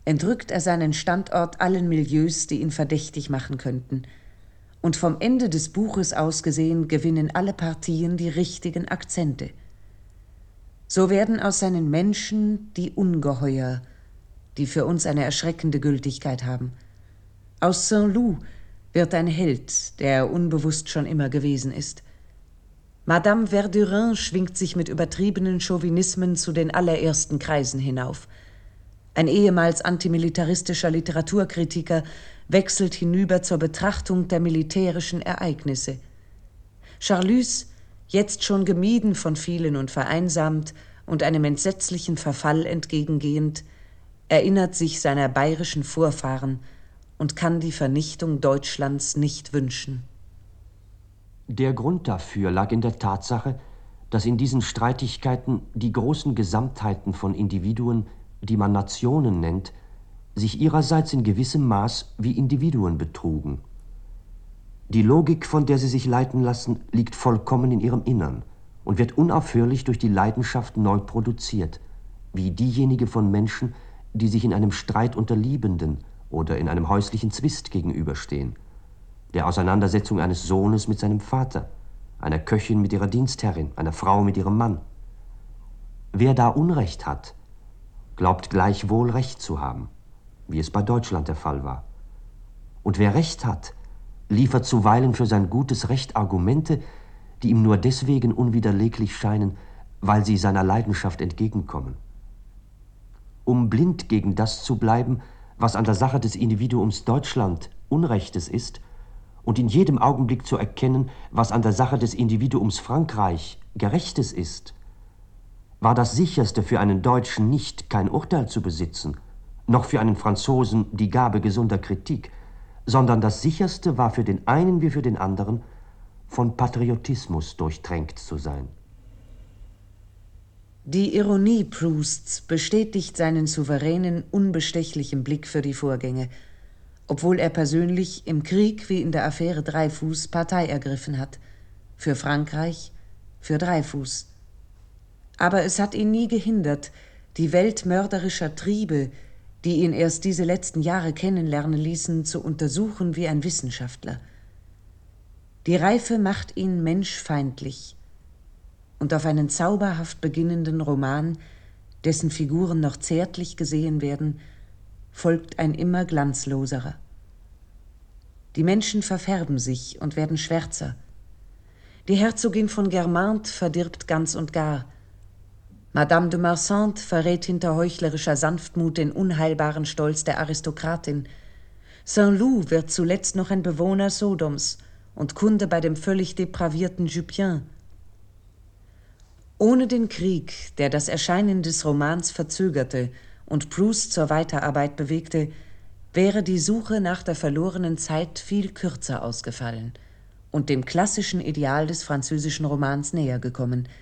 S2: entrückt er seinen Standort allen Milieus, die ihn verdächtig machen könnten. Und vom Ende des Buches aus gesehen gewinnen alle Partien die richtigen Akzente. So werden aus seinen Menschen die Ungeheuer, die für uns eine erschreckende Gültigkeit haben. Aus Saint-Loup wird ein Held, der er unbewusst schon immer gewesen ist. Madame Verdurin schwingt sich mit übertriebenen Chauvinismen zu den allerersten Kreisen hinauf. Ein ehemals antimilitaristischer Literaturkritiker wechselt hinüber zur Betrachtung der militärischen Ereignisse. Charlus, jetzt schon gemieden von vielen und vereinsamt und einem entsetzlichen Verfall entgegengehend, erinnert sich seiner bayerischen Vorfahren und kann die Vernichtung Deutschlands nicht wünschen.
S3: Der Grund dafür lag in der Tatsache, dass in diesen Streitigkeiten die großen Gesamtheiten von Individuen, die man Nationen nennt, sich ihrerseits in gewissem Maß wie Individuen betrugen. Die Logik, von der sie sich leiten lassen, liegt vollkommen in ihrem Innern und wird unaufhörlich durch die Leidenschaft neu produziert, wie diejenige von Menschen, die sich in einem Streit unter Liebenden oder in einem häuslichen Zwist gegenüberstehen der Auseinandersetzung eines Sohnes mit seinem Vater, einer Köchin mit ihrer Dienstherrin, einer Frau mit ihrem Mann. Wer da Unrecht hat, glaubt gleichwohl Recht zu haben, wie es bei Deutschland der Fall war. Und wer Recht hat, liefert zuweilen für sein gutes Recht Argumente, die ihm nur deswegen unwiderleglich scheinen, weil sie seiner Leidenschaft entgegenkommen. Um blind gegen das zu bleiben, was an der Sache des Individuums Deutschland Unrechtes ist, und in jedem Augenblick zu erkennen, was an der Sache des Individuums Frankreich Gerechtes ist, war das sicherste für einen Deutschen nicht kein Urteil zu besitzen, noch für einen Franzosen die Gabe gesunder Kritik, sondern das sicherste war für den einen wie für den anderen, von Patriotismus durchtränkt zu sein.
S2: Die Ironie Prousts bestätigt seinen souveränen, unbestechlichen Blick für die Vorgänge, obwohl er persönlich im Krieg wie in der Affäre Dreifuß Partei ergriffen hat. Für Frankreich, für Dreifuß. Aber es hat ihn nie gehindert, die Welt mörderischer Triebe, die ihn erst diese letzten Jahre kennenlernen ließen, zu untersuchen wie ein Wissenschaftler. Die Reife macht ihn menschfeindlich, und auf einen zauberhaft beginnenden Roman, dessen Figuren noch zärtlich gesehen werden, folgt ein immer glanzloserer. Die Menschen verfärben sich und werden schwärzer. Die Herzogin von Guermantes verdirbt ganz und gar, Madame de Marsantes verrät hinter heuchlerischer Sanftmut den unheilbaren Stolz der Aristokratin. Saint-Loup wird zuletzt noch ein Bewohner Sodoms und Kunde bei dem völlig depravierten Jupien. Ohne den Krieg, der das Erscheinen des Romans verzögerte und Proust zur Weiterarbeit bewegte, wäre die Suche nach der verlorenen Zeit viel kürzer ausgefallen und dem klassischen Ideal des französischen Romans näher gekommen –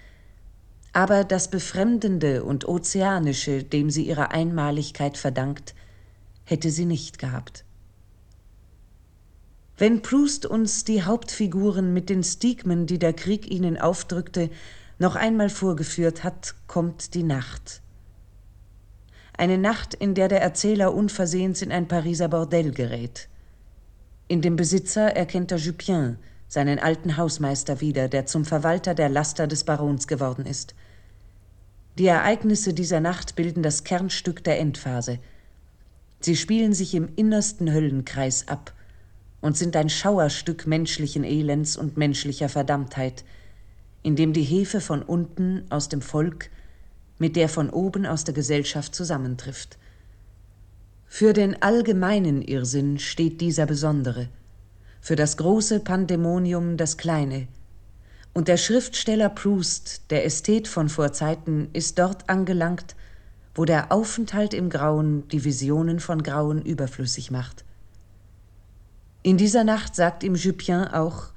S2: aber das Befremdende und Ozeanische, dem sie ihre Einmaligkeit verdankt, hätte sie nicht gehabt. Wenn Proust uns die Hauptfiguren mit den Stigmen, die der Krieg ihnen aufdrückte, noch einmal vorgeführt hat, kommt die Nacht. Eine Nacht, in der der Erzähler unversehens in ein Pariser Bordell gerät. In dem Besitzer erkennt er Jupien, seinen alten Hausmeister wieder, der zum Verwalter der Laster des Barons geworden ist. Die Ereignisse dieser Nacht bilden das Kernstück der Endphase. Sie spielen sich im innersten Höllenkreis ab und sind ein Schauerstück menschlichen Elends und menschlicher Verdammtheit, in dem die Hefe von unten aus dem Volk mit der von oben aus der Gesellschaft zusammentrifft. Für den allgemeinen Irrsinn steht dieser Besondere – für das große Pandemonium das kleine. Und der Schriftsteller Proust, der Ästhet von Vorzeiten, ist dort angelangt, wo der Aufenthalt im Grauen die Visionen von Grauen überflüssig macht. In dieser Nacht sagt ihm Jupien auch,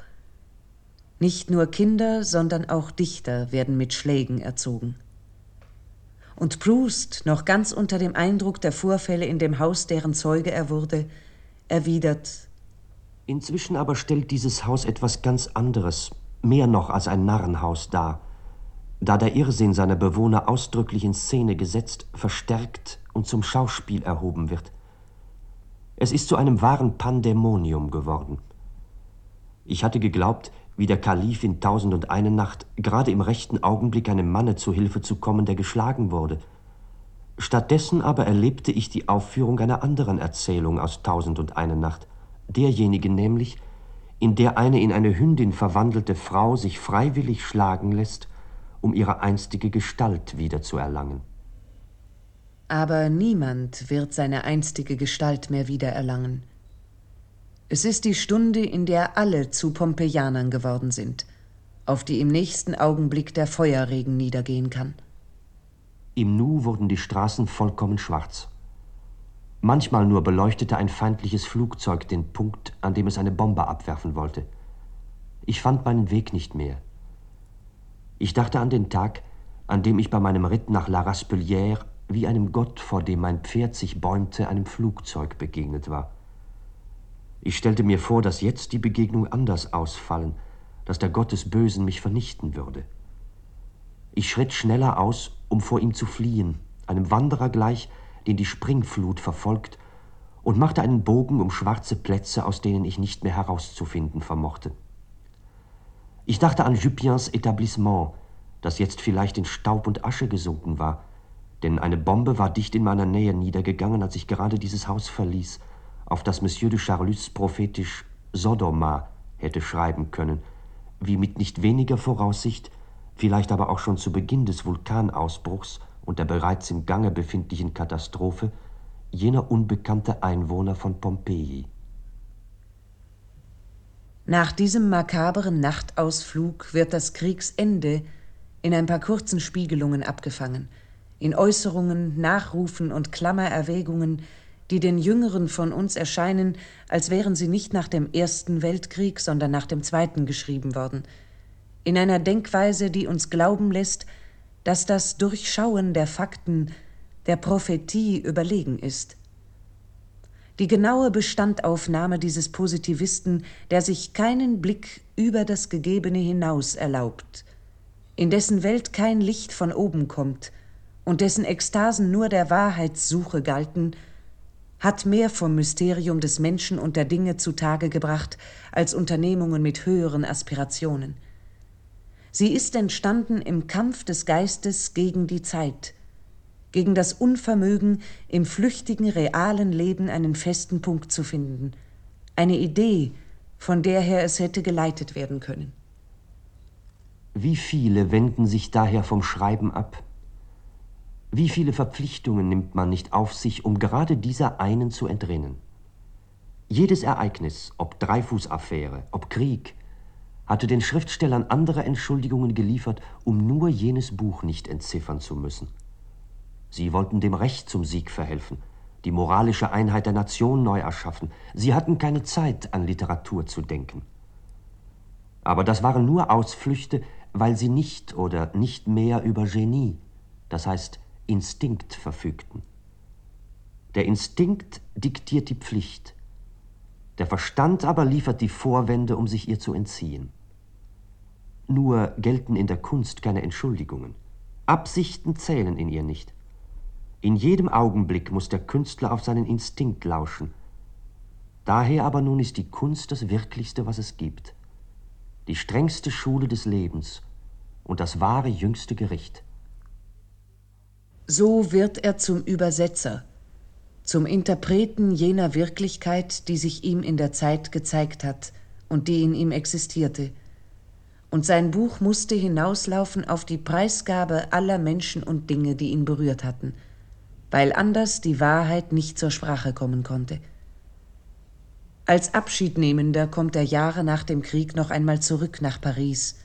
S2: nicht nur Kinder, sondern auch Dichter werden mit Schlägen erzogen. Und Proust, noch ganz unter dem Eindruck der Vorfälle in dem Haus, deren Zeuge er wurde, erwidert
S3: Inzwischen aber stellt dieses Haus etwas ganz anderes, mehr noch als ein Narrenhaus dar, da der Irrsinn seiner Bewohner ausdrücklich in Szene gesetzt, verstärkt und zum Schauspiel erhoben wird. Es ist zu einem wahren Pandemonium geworden. Ich hatte geglaubt, wie der Kalif in Tausend und eine Nacht gerade im rechten Augenblick einem Manne zu Hilfe zu kommen, der geschlagen wurde. Stattdessen aber erlebte ich die Aufführung einer anderen Erzählung aus Tausend und eine Nacht derjenige nämlich, in der eine in eine Hündin verwandelte Frau sich freiwillig schlagen lässt, um ihre einstige Gestalt wiederzuerlangen.
S2: Aber niemand wird seine einstige Gestalt mehr wiedererlangen. Es ist die Stunde, in der alle zu Pompeianern geworden sind, auf die im nächsten Augenblick der Feuerregen niedergehen kann.
S3: Im Nu wurden die Straßen vollkommen schwarz. Manchmal nur beleuchtete ein feindliches Flugzeug den Punkt, an dem es eine Bombe abwerfen wollte. Ich fand meinen Weg nicht mehr. Ich dachte an den Tag, an dem ich bei meinem Ritt nach La Raspellière wie einem Gott, vor dem mein Pferd sich bäumte, einem Flugzeug begegnet war. Ich stellte mir vor, dass jetzt die Begegnung anders ausfallen, dass der Gott des Bösen mich vernichten würde. Ich schritt schneller aus, um vor ihm zu fliehen, einem Wanderer gleich, den die Springflut verfolgt, und machte einen Bogen um schwarze Plätze, aus denen ich nicht mehr herauszufinden vermochte. Ich dachte an Jupiens Etablissement, das jetzt vielleicht in Staub und Asche gesunken war, denn eine Bombe war dicht in meiner Nähe niedergegangen, als ich gerade dieses Haus verließ, auf das Monsieur de Charlus prophetisch Sodoma hätte schreiben können, wie mit nicht weniger Voraussicht, vielleicht aber auch schon zu Beginn des Vulkanausbruchs, und der bereits im Gange befindlichen Katastrophe jener unbekannte Einwohner von Pompeji.
S2: Nach diesem makaberen Nachtausflug wird das Kriegsende in ein paar kurzen Spiegelungen abgefangen, in Äußerungen, Nachrufen und Klammererwägungen, die den Jüngeren von uns erscheinen, als wären sie nicht nach dem Ersten Weltkrieg, sondern nach dem Zweiten geschrieben worden, in einer Denkweise, die uns glauben lässt, dass das Durchschauen der Fakten der Prophetie überlegen ist. Die genaue Bestandaufnahme dieses Positivisten, der sich keinen Blick über das Gegebene hinaus erlaubt, in dessen Welt kein Licht von oben kommt und dessen Ekstasen nur der Wahrheitssuche galten, hat mehr vom Mysterium des Menschen und der Dinge zutage gebracht als Unternehmungen mit höheren Aspirationen. Sie ist entstanden im Kampf des Geistes gegen die Zeit, gegen das Unvermögen, im flüchtigen, realen Leben einen festen Punkt zu finden, eine Idee, von der her es hätte geleitet werden können.
S3: Wie viele wenden sich daher vom Schreiben ab? Wie viele Verpflichtungen nimmt man nicht auf sich, um gerade dieser einen zu entrinnen? Jedes Ereignis, ob Dreifußaffäre, ob Krieg, hatte den Schriftstellern andere Entschuldigungen geliefert, um nur jenes Buch nicht entziffern zu müssen. Sie wollten dem Recht zum Sieg verhelfen, die moralische Einheit der Nation neu erschaffen. Sie hatten keine Zeit, an Literatur zu denken. Aber das waren nur Ausflüchte, weil sie nicht oder nicht mehr über Genie, das heißt Instinkt, verfügten. Der Instinkt diktiert die Pflicht, der Verstand aber liefert die Vorwände, um sich ihr zu entziehen. Nur gelten in der Kunst keine Entschuldigungen. Absichten zählen in ihr nicht. In jedem Augenblick muss der Künstler auf seinen Instinkt lauschen. Daher aber nun ist die Kunst das Wirklichste, was es gibt, die strengste Schule des Lebens und das wahre jüngste Gericht.
S2: So wird er zum Übersetzer, zum Interpreten jener Wirklichkeit, die sich ihm in der Zeit gezeigt hat und die in ihm existierte. Und sein Buch musste hinauslaufen auf die Preisgabe aller Menschen und Dinge, die ihn berührt hatten – weil anders die Wahrheit nicht zur Sprache kommen konnte. Als Abschiednehmender kommt er Jahre nach dem Krieg noch einmal zurück nach Paris,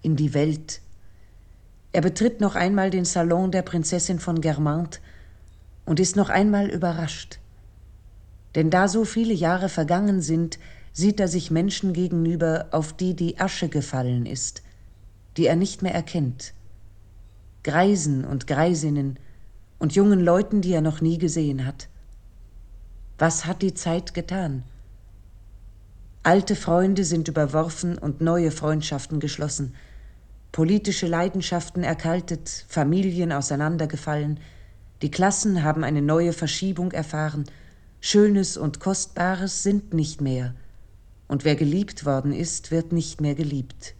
S2: in die Welt. Er betritt noch einmal den Salon der Prinzessin von Guermantes und ist noch einmal überrascht. Denn da so viele Jahre vergangen sind, sieht er sich Menschen gegenüber, auf die die Asche gefallen ist, die er nicht mehr erkennt. Greisen und Greisinnen, und jungen Leuten, die er noch nie gesehen hat. Was hat die Zeit getan? Alte Freunde sind überworfen und neue Freundschaften geschlossen, politische Leidenschaften erkaltet, Familien auseinandergefallen, die Klassen haben eine neue Verschiebung erfahren, Schönes und Kostbares sind nicht mehr, und wer geliebt worden ist, wird nicht mehr geliebt.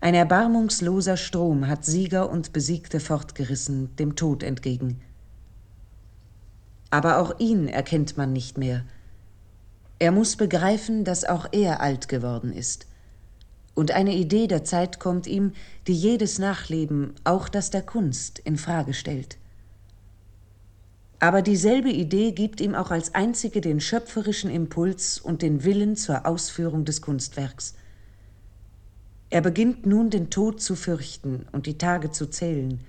S2: Ein erbarmungsloser Strom hat Sieger und Besiegte fortgerissen, dem Tod entgegen. Aber auch ihn erkennt man nicht mehr. Er muss begreifen, dass auch er alt geworden ist. Und eine Idee der Zeit kommt ihm, die jedes Nachleben, auch das der Kunst, in Frage stellt. Aber dieselbe Idee gibt ihm auch als einzige den schöpferischen Impuls und den Willen zur Ausführung des Kunstwerks. Er beginnt nun den Tod zu fürchten und die Tage zu zählen,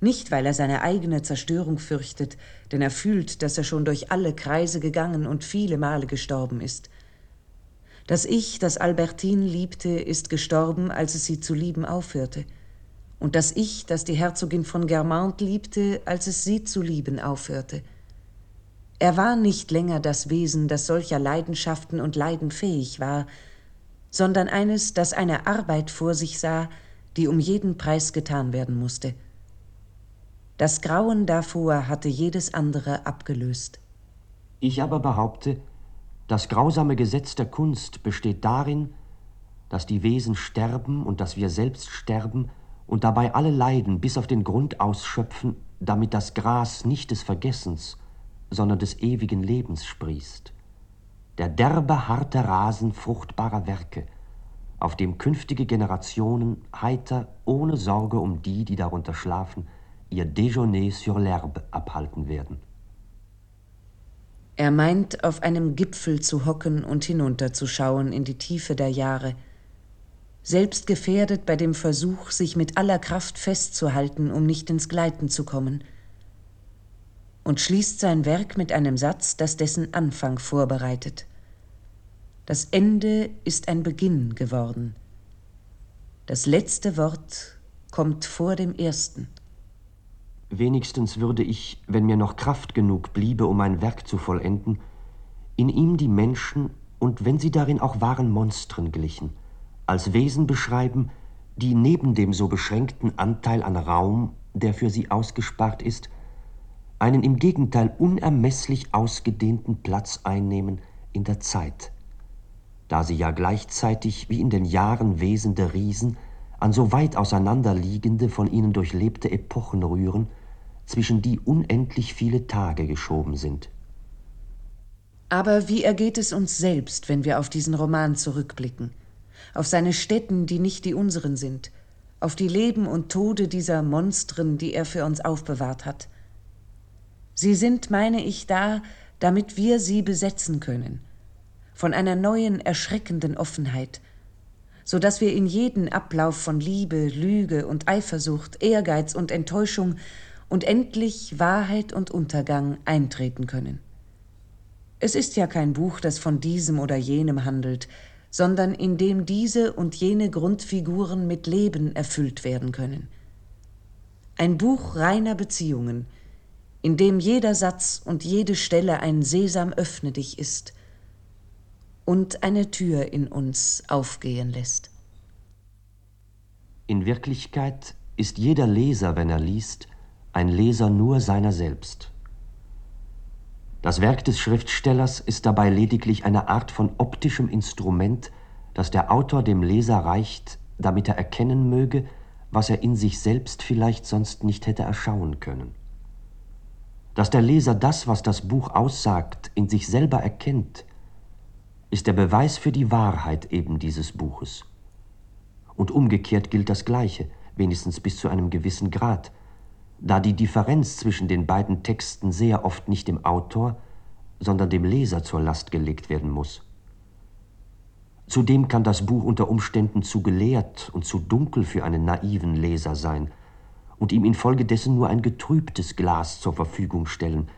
S2: nicht weil er seine eigene Zerstörung fürchtet, denn er fühlt, dass er schon durch alle Kreise gegangen und viele Male gestorben ist. Das Ich, das Albertine liebte, ist gestorben, als es sie zu lieben aufhörte. Und das Ich, das die Herzogin von Guermantes liebte, als es sie zu lieben aufhörte. Er war nicht länger das Wesen, das solcher Leidenschaften und Leiden fähig war, sondern eines, das eine Arbeit vor sich sah, die um jeden Preis getan werden musste. Das Grauen davor hatte jedes andere abgelöst.
S3: Ich aber behaupte, das grausame Gesetz der Kunst besteht darin, dass die Wesen sterben und dass wir selbst sterben und dabei alle Leiden bis auf den Grund ausschöpfen, damit das Gras nicht des Vergessens, sondern des ewigen Lebens sprießt der derbe, harte Rasen fruchtbarer Werke, auf dem künftige Generationen heiter, ohne Sorge um die, die darunter schlafen, ihr Déjeuner sur l'herbe abhalten werden.
S2: Er meint, auf einem Gipfel zu hocken und hinunterzuschauen in die Tiefe der Jahre, selbst gefährdet bei dem Versuch, sich mit aller Kraft festzuhalten, um nicht ins Gleiten zu kommen. und schließt sein Werk mit einem Satz, das dessen Anfang vorbereitet. Das Ende ist ein Beginn geworden. Das letzte Wort kommt vor dem ersten.
S3: Wenigstens würde ich, wenn mir noch Kraft genug bliebe, um mein Werk zu vollenden, in ihm die Menschen, und wenn sie darin auch wahren Monstren glichen, als Wesen beschreiben, die neben dem so beschränkten Anteil an Raum, der für sie ausgespart ist, einen im Gegenteil unermesslich ausgedehnten Platz einnehmen in der Zeit, da sie ja gleichzeitig wie in den Jahren Wesen der Riesen an so weit auseinanderliegende, von ihnen durchlebte Epochen rühren, zwischen die unendlich viele Tage geschoben sind.
S2: Aber wie ergeht es uns selbst, wenn wir auf diesen Roman zurückblicken? Auf seine Stätten, die nicht die unseren sind, auf die Leben und Tode dieser Monstren, die er für uns aufbewahrt hat. Sie sind, meine ich, da, damit wir sie besetzen können, von einer neuen, erschreckenden Offenheit, so dass wir in jeden Ablauf von Liebe, Lüge und Eifersucht, Ehrgeiz und Enttäuschung und endlich Wahrheit und Untergang eintreten können. Es ist ja kein Buch, das von diesem oder jenem handelt, sondern in dem diese und jene Grundfiguren mit Leben erfüllt werden können. Ein Buch reiner Beziehungen, in dem jeder Satz und jede Stelle ein Sesam öffne dich ist und eine Tür in uns aufgehen lässt.
S3: In Wirklichkeit ist jeder Leser, wenn er liest, ein Leser nur seiner selbst. Das Werk des Schriftstellers ist dabei lediglich eine Art von optischem Instrument, das der Autor dem Leser reicht, damit er erkennen möge, was er in sich selbst vielleicht sonst nicht hätte erschauen können. Dass der Leser das, was das Buch aussagt, in sich selber erkennt, ist der Beweis für die Wahrheit eben dieses Buches. Und umgekehrt gilt das Gleiche, wenigstens bis zu einem gewissen Grad, da die Differenz zwischen den beiden Texten sehr oft nicht dem Autor, sondern dem Leser zur Last gelegt werden muss. Zudem kann das Buch unter Umständen zu gelehrt und zu dunkel für einen naiven Leser sein, und ihm infolgedessen nur ein getrübtes Glas zur Verfügung stellen,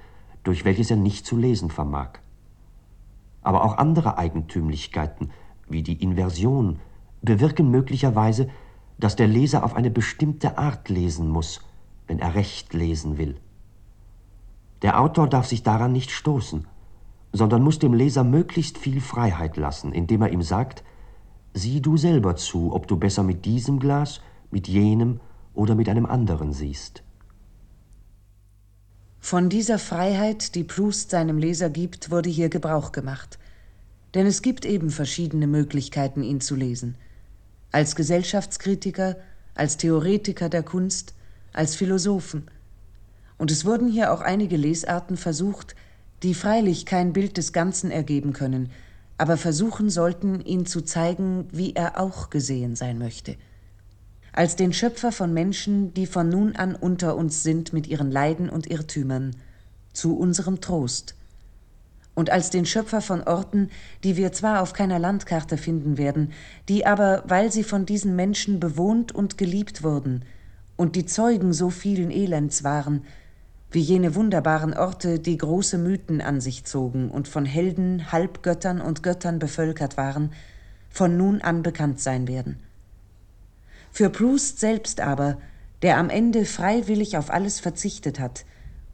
S3: durch welches er nicht zu lesen vermag. Aber auch andere Eigentümlichkeiten, wie die Inversion, bewirken möglicherweise, dass der Leser auf eine bestimmte Art lesen muss, wenn er recht lesen will. Der Autor darf sich daran nicht stoßen, sondern muss dem Leser möglichst viel Freiheit lassen, indem er ihm sagt, sieh du selber zu, ob du besser mit diesem Glas, mit jenem oder mit einem anderen siehst.
S2: Von dieser Freiheit, die Proust seinem Leser gibt, wurde hier Gebrauch gemacht. Denn es gibt eben verschiedene Möglichkeiten, ihn zu lesen. Als Gesellschaftskritiker, als Theoretiker der Kunst, als Philosophen. Und es wurden hier auch einige Lesarten versucht, die freilich kein Bild des Ganzen ergeben können, aber versuchen sollten, ihn zu zeigen, wie er auch gesehen sein möchte als den Schöpfer von Menschen, die von nun an unter uns sind mit ihren Leiden und Irrtümern, zu unserem Trost, und als den Schöpfer von Orten, die wir zwar auf keiner Landkarte finden werden, die aber, weil sie von diesen Menschen bewohnt und geliebt wurden, und die Zeugen so vielen Elends waren, wie jene wunderbaren Orte, die große Mythen an sich zogen und von Helden, Halbgöttern und Göttern bevölkert waren, von nun an bekannt sein werden. Für Proust selbst aber, der am Ende freiwillig auf alles verzichtet hat,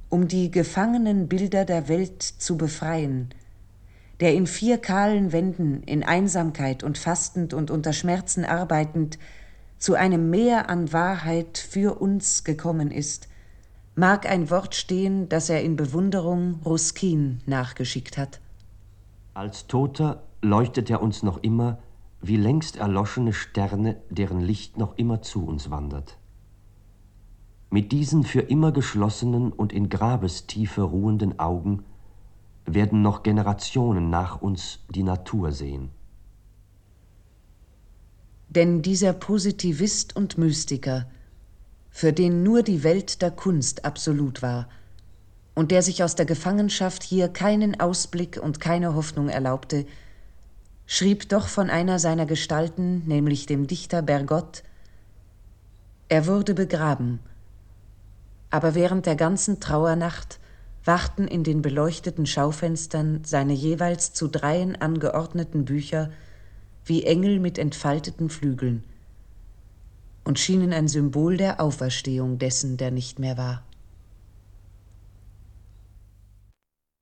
S2: um die gefangenen Bilder der Welt zu befreien, der in vier kahlen Wänden, in Einsamkeit und fastend und unter Schmerzen arbeitend, zu einem Meer an Wahrheit für uns gekommen ist, mag ein Wort stehen, das er in Bewunderung Ruskin nachgeschickt hat.
S3: Als Toter leuchtet er uns noch immer wie längst erloschene Sterne, deren Licht noch immer zu uns wandert. Mit diesen für immer geschlossenen und in Grabestiefe ruhenden Augen werden noch Generationen nach uns die Natur sehen.
S2: Denn dieser Positivist und Mystiker, für den nur die Welt der Kunst absolut war und der sich aus der Gefangenschaft hier keinen Ausblick und keine Hoffnung erlaubte, schrieb doch von einer seiner Gestalten, nämlich dem Dichter Bergotte, er wurde begraben, aber während der ganzen Trauernacht wachten in den beleuchteten Schaufenstern seine jeweils zu dreien angeordneten Bücher wie Engel mit entfalteten Flügeln und schienen ein Symbol der Auferstehung dessen, der nicht mehr war.